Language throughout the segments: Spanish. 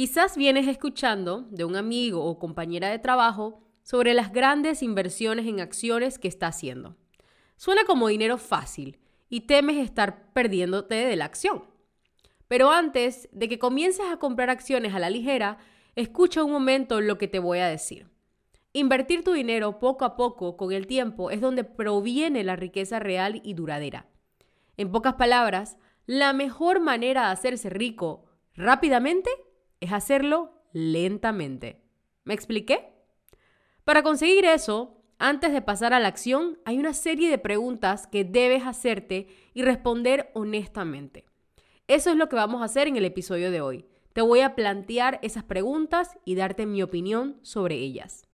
Quizás vienes escuchando de un amigo o compañera de trabajo sobre las grandes inversiones en acciones que está haciendo. Suena como dinero fácil y temes estar perdiéndote de la acción. Pero antes de que comiences a comprar acciones a la ligera, escucha un momento lo que te voy a decir. Invertir tu dinero poco a poco con el tiempo es donde proviene la riqueza real y duradera. En pocas palabras, la mejor manera de hacerse rico rápidamente es hacerlo lentamente. ¿Me expliqué? Para conseguir eso, antes de pasar a la acción, hay una serie de preguntas que debes hacerte y responder honestamente. Eso es lo que vamos a hacer en el episodio de hoy. Te voy a plantear esas preguntas y darte mi opinión sobre ellas.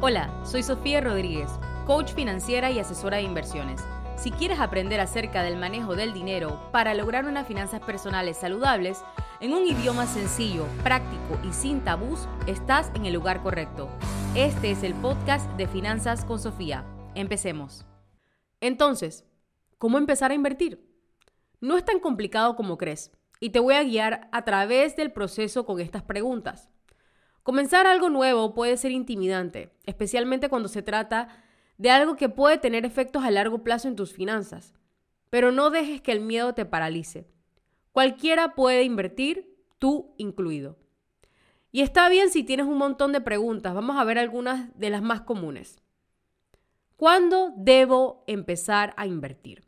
Hola, soy Sofía Rodríguez coach financiera y asesora de inversiones. Si quieres aprender acerca del manejo del dinero para lograr unas finanzas personales saludables, en un idioma sencillo, práctico y sin tabús, estás en el lugar correcto. Este es el podcast de Finanzas con Sofía. Empecemos. Entonces, ¿cómo empezar a invertir? No es tan complicado como crees y te voy a guiar a través del proceso con estas preguntas. Comenzar algo nuevo puede ser intimidante, especialmente cuando se trata de algo que puede tener efectos a largo plazo en tus finanzas. Pero no dejes que el miedo te paralice. Cualquiera puede invertir, tú incluido. Y está bien si tienes un montón de preguntas. Vamos a ver algunas de las más comunes. ¿Cuándo debo empezar a invertir?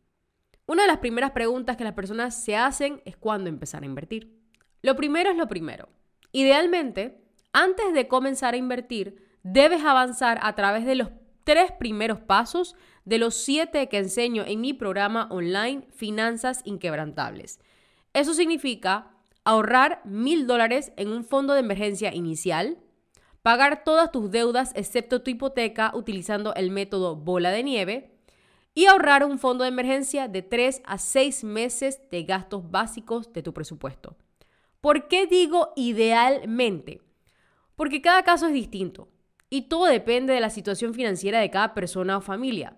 Una de las primeras preguntas que las personas se hacen es cuándo empezar a invertir. Lo primero es lo primero. Idealmente, antes de comenzar a invertir, debes avanzar a través de los tres primeros pasos de los siete que enseño en mi programa online Finanzas Inquebrantables. Eso significa ahorrar mil dólares en un fondo de emergencia inicial, pagar todas tus deudas excepto tu hipoteca utilizando el método bola de nieve y ahorrar un fondo de emergencia de tres a seis meses de gastos básicos de tu presupuesto. ¿Por qué digo idealmente? Porque cada caso es distinto y todo depende de la situación financiera de cada persona o familia.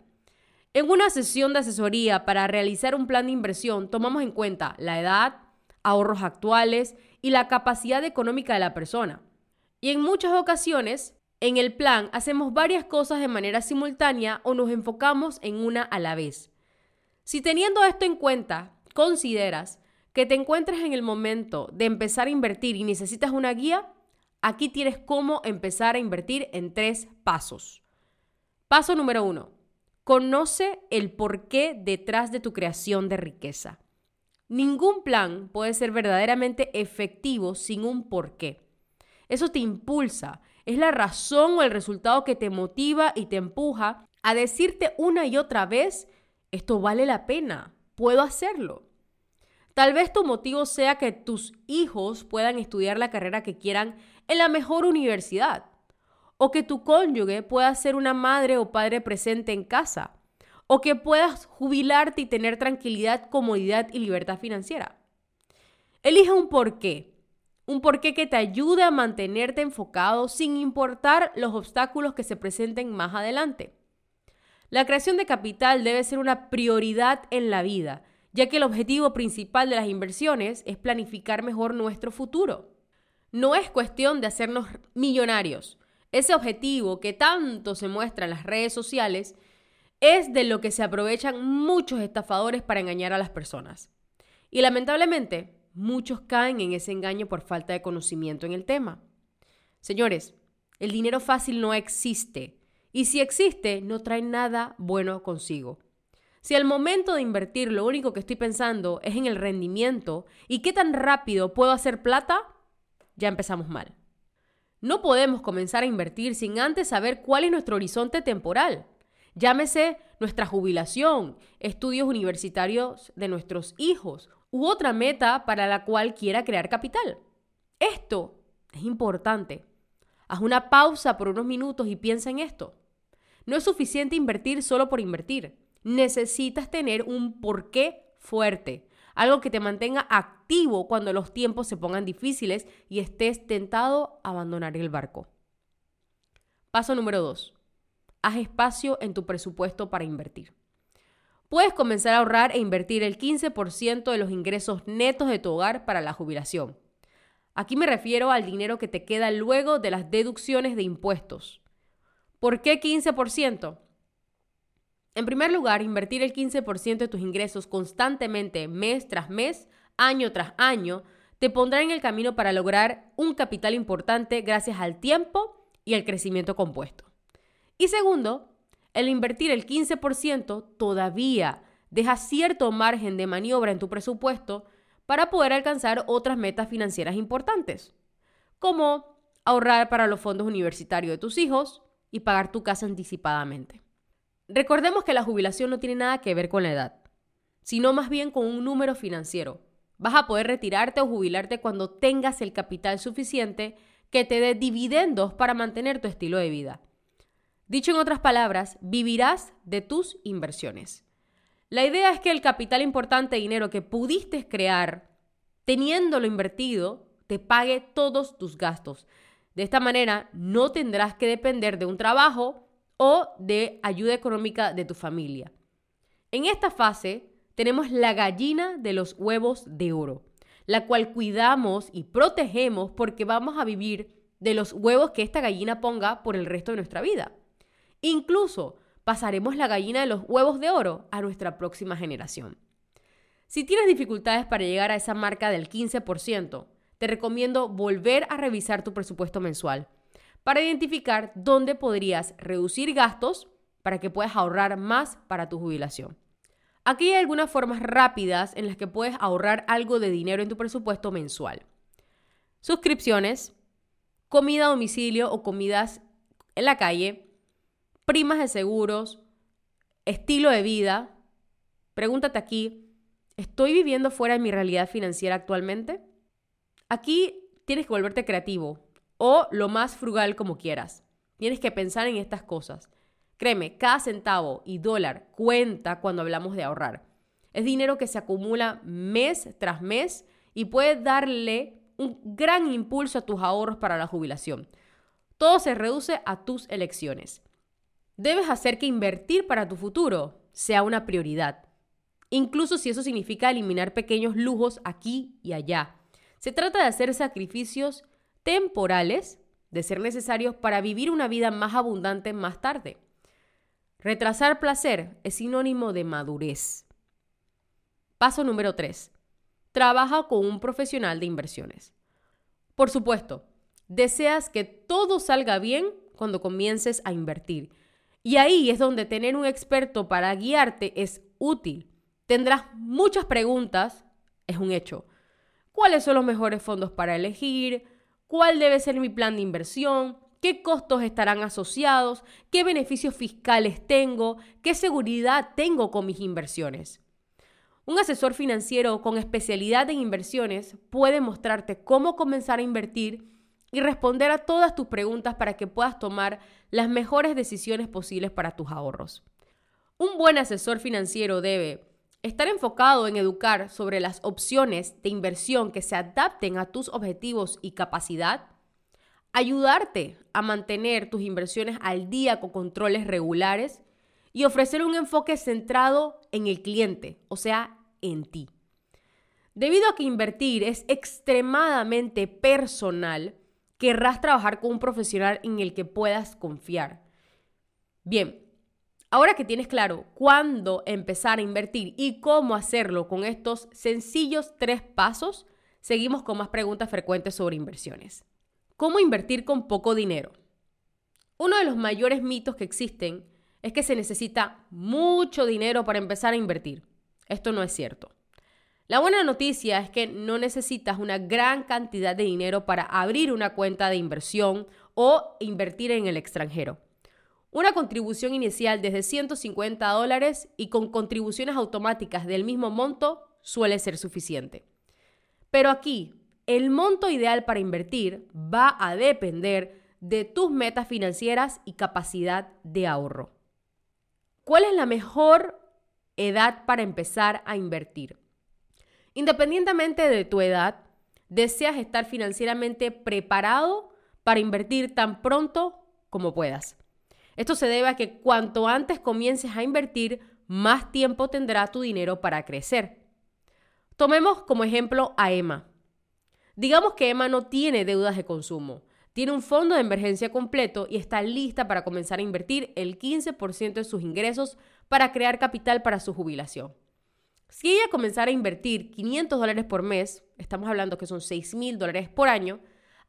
En una sesión de asesoría para realizar un plan de inversión tomamos en cuenta la edad, ahorros actuales y la capacidad económica de la persona. Y en muchas ocasiones, en el plan hacemos varias cosas de manera simultánea o nos enfocamos en una a la vez. Si teniendo esto en cuenta, consideras que te encuentras en el momento de empezar a invertir y necesitas una guía, Aquí tienes cómo empezar a invertir en tres pasos. Paso número uno. Conoce el porqué detrás de tu creación de riqueza. Ningún plan puede ser verdaderamente efectivo sin un porqué. Eso te impulsa, es la razón o el resultado que te motiva y te empuja a decirte una y otra vez, esto vale la pena, puedo hacerlo. Tal vez tu motivo sea que tus hijos puedan estudiar la carrera que quieran en la mejor universidad. O que tu cónyuge pueda ser una madre o padre presente en casa. O que puedas jubilarte y tener tranquilidad, comodidad y libertad financiera. Elige un porqué. Un porqué que te ayude a mantenerte enfocado sin importar los obstáculos que se presenten más adelante. La creación de capital debe ser una prioridad en la vida, ya que el objetivo principal de las inversiones es planificar mejor nuestro futuro. No es cuestión de hacernos millonarios. Ese objetivo que tanto se muestra en las redes sociales es de lo que se aprovechan muchos estafadores para engañar a las personas. Y lamentablemente, muchos caen en ese engaño por falta de conocimiento en el tema. Señores, el dinero fácil no existe. Y si existe, no trae nada bueno consigo. Si al momento de invertir lo único que estoy pensando es en el rendimiento y qué tan rápido puedo hacer plata, ya empezamos mal. No podemos comenzar a invertir sin antes saber cuál es nuestro horizonte temporal. Llámese nuestra jubilación, estudios universitarios de nuestros hijos u otra meta para la cual quiera crear capital. Esto es importante. Haz una pausa por unos minutos y piensa en esto. No es suficiente invertir solo por invertir. Necesitas tener un porqué fuerte algo que te mantenga activo cuando los tiempos se pongan difíciles y estés tentado a abandonar el barco. Paso número 2. haz espacio en tu presupuesto para invertir. Puedes comenzar a ahorrar e invertir el 15% de los ingresos netos de tu hogar para la jubilación. Aquí me refiero al dinero que te queda luego de las deducciones de impuestos. ¿Por qué 15%? En primer lugar, invertir el 15% de tus ingresos constantemente, mes tras mes, año tras año, te pondrá en el camino para lograr un capital importante gracias al tiempo y al crecimiento compuesto. Y segundo, el invertir el 15% todavía deja cierto margen de maniobra en tu presupuesto para poder alcanzar otras metas financieras importantes, como ahorrar para los fondos universitarios de tus hijos y pagar tu casa anticipadamente. Recordemos que la jubilación no tiene nada que ver con la edad, sino más bien con un número financiero. Vas a poder retirarte o jubilarte cuando tengas el capital suficiente que te dé dividendos para mantener tu estilo de vida. Dicho en otras palabras, vivirás de tus inversiones. La idea es que el capital importante dinero que pudiste crear teniéndolo invertido te pague todos tus gastos. De esta manera no tendrás que depender de un trabajo o de ayuda económica de tu familia. En esta fase tenemos la gallina de los huevos de oro, la cual cuidamos y protegemos porque vamos a vivir de los huevos que esta gallina ponga por el resto de nuestra vida. Incluso pasaremos la gallina de los huevos de oro a nuestra próxima generación. Si tienes dificultades para llegar a esa marca del 15%, te recomiendo volver a revisar tu presupuesto mensual para identificar dónde podrías reducir gastos para que puedas ahorrar más para tu jubilación. Aquí hay algunas formas rápidas en las que puedes ahorrar algo de dinero en tu presupuesto mensual. Suscripciones, comida a domicilio o comidas en la calle, primas de seguros, estilo de vida. Pregúntate aquí, ¿estoy viviendo fuera de mi realidad financiera actualmente? Aquí tienes que volverte creativo o lo más frugal como quieras. Tienes que pensar en estas cosas. Créeme, cada centavo y dólar cuenta cuando hablamos de ahorrar. Es dinero que se acumula mes tras mes y puede darle un gran impulso a tus ahorros para la jubilación. Todo se reduce a tus elecciones. Debes hacer que invertir para tu futuro sea una prioridad, incluso si eso significa eliminar pequeños lujos aquí y allá. Se trata de hacer sacrificios temporales de ser necesarios para vivir una vida más abundante más tarde. Retrasar placer es sinónimo de madurez. Paso número 3. Trabaja con un profesional de inversiones. Por supuesto, deseas que todo salga bien cuando comiences a invertir. Y ahí es donde tener un experto para guiarte es útil. Tendrás muchas preguntas, es un hecho. ¿Cuáles son los mejores fondos para elegir? Cuál debe ser mi plan de inversión, qué costos estarán asociados, qué beneficios fiscales tengo, qué seguridad tengo con mis inversiones. Un asesor financiero con especialidad en inversiones puede mostrarte cómo comenzar a invertir y responder a todas tus preguntas para que puedas tomar las mejores decisiones posibles para tus ahorros. Un buen asesor financiero debe Estar enfocado en educar sobre las opciones de inversión que se adapten a tus objetivos y capacidad. Ayudarte a mantener tus inversiones al día con controles regulares y ofrecer un enfoque centrado en el cliente, o sea, en ti. Debido a que invertir es extremadamente personal, querrás trabajar con un profesional en el que puedas confiar. Bien, Ahora que tienes claro cuándo empezar a invertir y cómo hacerlo con estos sencillos tres pasos, seguimos con más preguntas frecuentes sobre inversiones. ¿Cómo invertir con poco dinero? Uno de los mayores mitos que existen es que se necesita mucho dinero para empezar a invertir. Esto no es cierto. La buena noticia es que no necesitas una gran cantidad de dinero para abrir una cuenta de inversión o invertir en el extranjero. Una contribución inicial desde 150 dólares y con contribuciones automáticas del mismo monto suele ser suficiente. Pero aquí, el monto ideal para invertir va a depender de tus metas financieras y capacidad de ahorro. ¿Cuál es la mejor edad para empezar a invertir? Independientemente de tu edad, deseas estar financieramente preparado para invertir tan pronto como puedas. Esto se debe a que cuanto antes comiences a invertir, más tiempo tendrá tu dinero para crecer. Tomemos como ejemplo a Emma. Digamos que Emma no tiene deudas de consumo, tiene un fondo de emergencia completo y está lista para comenzar a invertir el 15% de sus ingresos para crear capital para su jubilación. Si ella comenzara a invertir 500 dólares por mes, estamos hablando que son 6 mil dólares por año,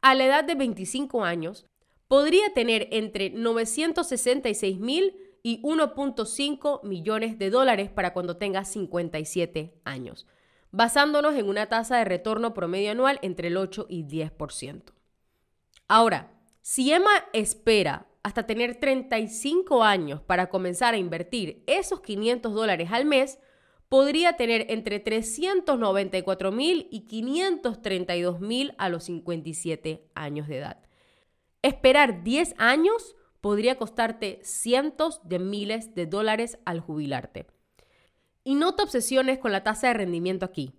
a la edad de 25 años, podría tener entre 966 mil y 1.5 millones de dólares para cuando tenga 57 años, basándonos en una tasa de retorno promedio anual entre el 8 y 10%. Ahora, si Emma espera hasta tener 35 años para comenzar a invertir esos 500 dólares al mes, podría tener entre 394 mil y 532 mil a los 57 años de edad. Esperar 10 años podría costarte cientos de miles de dólares al jubilarte. Y no te obsesiones con la tasa de rendimiento aquí.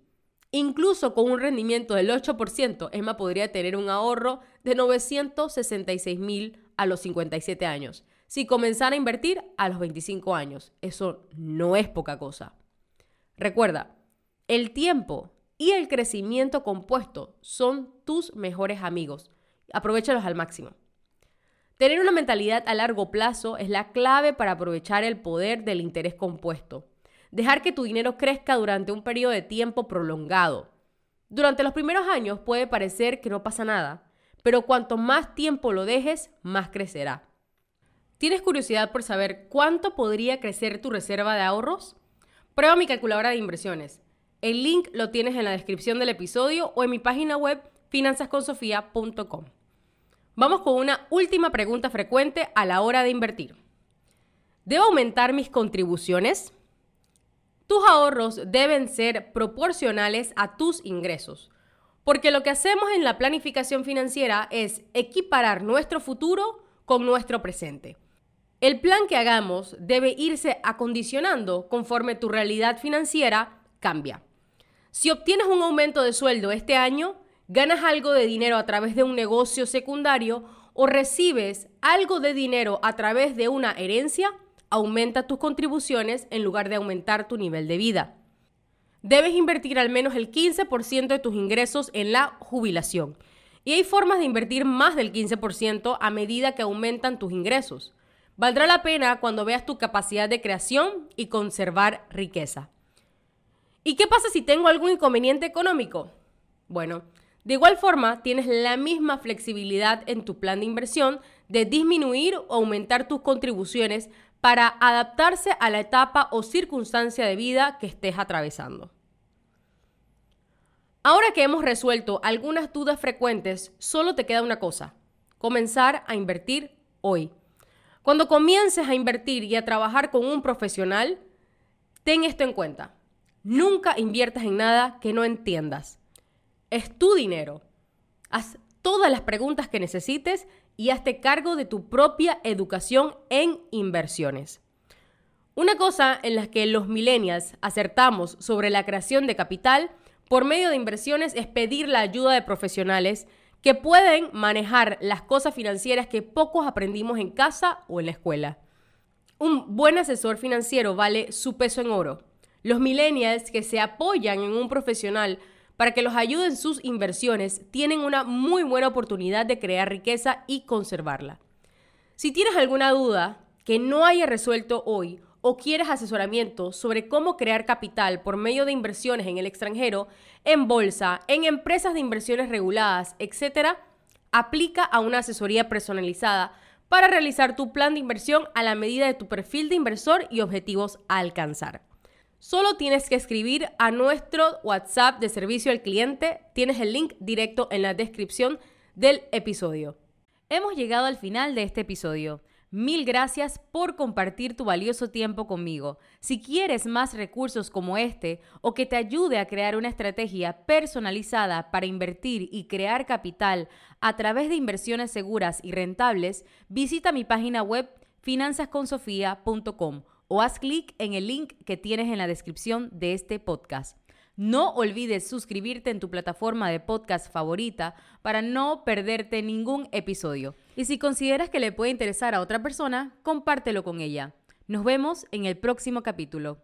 Incluso con un rendimiento del 8%, Emma podría tener un ahorro de 966 mil a los 57 años. Si comenzara a invertir a los 25 años, eso no es poca cosa. Recuerda, el tiempo y el crecimiento compuesto son tus mejores amigos. Aprovechalos al máximo. Tener una mentalidad a largo plazo es la clave para aprovechar el poder del interés compuesto. Dejar que tu dinero crezca durante un periodo de tiempo prolongado. Durante los primeros años puede parecer que no pasa nada, pero cuanto más tiempo lo dejes, más crecerá. ¿Tienes curiosidad por saber cuánto podría crecer tu reserva de ahorros? Prueba mi calculadora de inversiones. El link lo tienes en la descripción del episodio o en mi página web finanzasconsofia.com. Vamos con una última pregunta frecuente a la hora de invertir. ¿Debo aumentar mis contribuciones? Tus ahorros deben ser proporcionales a tus ingresos, porque lo que hacemos en la planificación financiera es equiparar nuestro futuro con nuestro presente. El plan que hagamos debe irse acondicionando conforme tu realidad financiera cambia. Si obtienes un aumento de sueldo este año, ganas algo de dinero a través de un negocio secundario o recibes algo de dinero a través de una herencia, aumenta tus contribuciones en lugar de aumentar tu nivel de vida. Debes invertir al menos el 15% de tus ingresos en la jubilación. Y hay formas de invertir más del 15% a medida que aumentan tus ingresos. Valdrá la pena cuando veas tu capacidad de creación y conservar riqueza. ¿Y qué pasa si tengo algún inconveniente económico? Bueno, de igual forma tienes la misma flexibilidad en tu plan de inversión de disminuir o aumentar tus contribuciones para adaptarse a la etapa o circunstancia de vida que estés atravesando. Ahora que hemos resuelto algunas dudas frecuentes, solo te queda una cosa, comenzar a invertir hoy. Cuando comiences a invertir y a trabajar con un profesional, ten esto en cuenta. Nunca inviertas en nada que no entiendas. Es tu dinero. Haz todas las preguntas que necesites y hazte cargo de tu propia educación en inversiones. Una cosa en la que los millennials acertamos sobre la creación de capital por medio de inversiones es pedir la ayuda de profesionales que pueden manejar las cosas financieras que pocos aprendimos en casa o en la escuela. Un buen asesor financiero vale su peso en oro. Los millennials que se apoyan en un profesional para que los ayude en sus inversiones tienen una muy buena oportunidad de crear riqueza y conservarla. Si tienes alguna duda que no haya resuelto hoy o quieres asesoramiento sobre cómo crear capital por medio de inversiones en el extranjero, en bolsa, en empresas de inversiones reguladas, etc., aplica a una asesoría personalizada para realizar tu plan de inversión a la medida de tu perfil de inversor y objetivos a alcanzar. Solo tienes que escribir a nuestro WhatsApp de servicio al cliente. Tienes el link directo en la descripción del episodio. Hemos llegado al final de este episodio. Mil gracias por compartir tu valioso tiempo conmigo. Si quieres más recursos como este o que te ayude a crear una estrategia personalizada para invertir y crear capital a través de inversiones seguras y rentables, visita mi página web finanzasconsofia.com o haz clic en el link que tienes en la descripción de este podcast. No olvides suscribirte en tu plataforma de podcast favorita para no perderte ningún episodio. Y si consideras que le puede interesar a otra persona, compártelo con ella. Nos vemos en el próximo capítulo.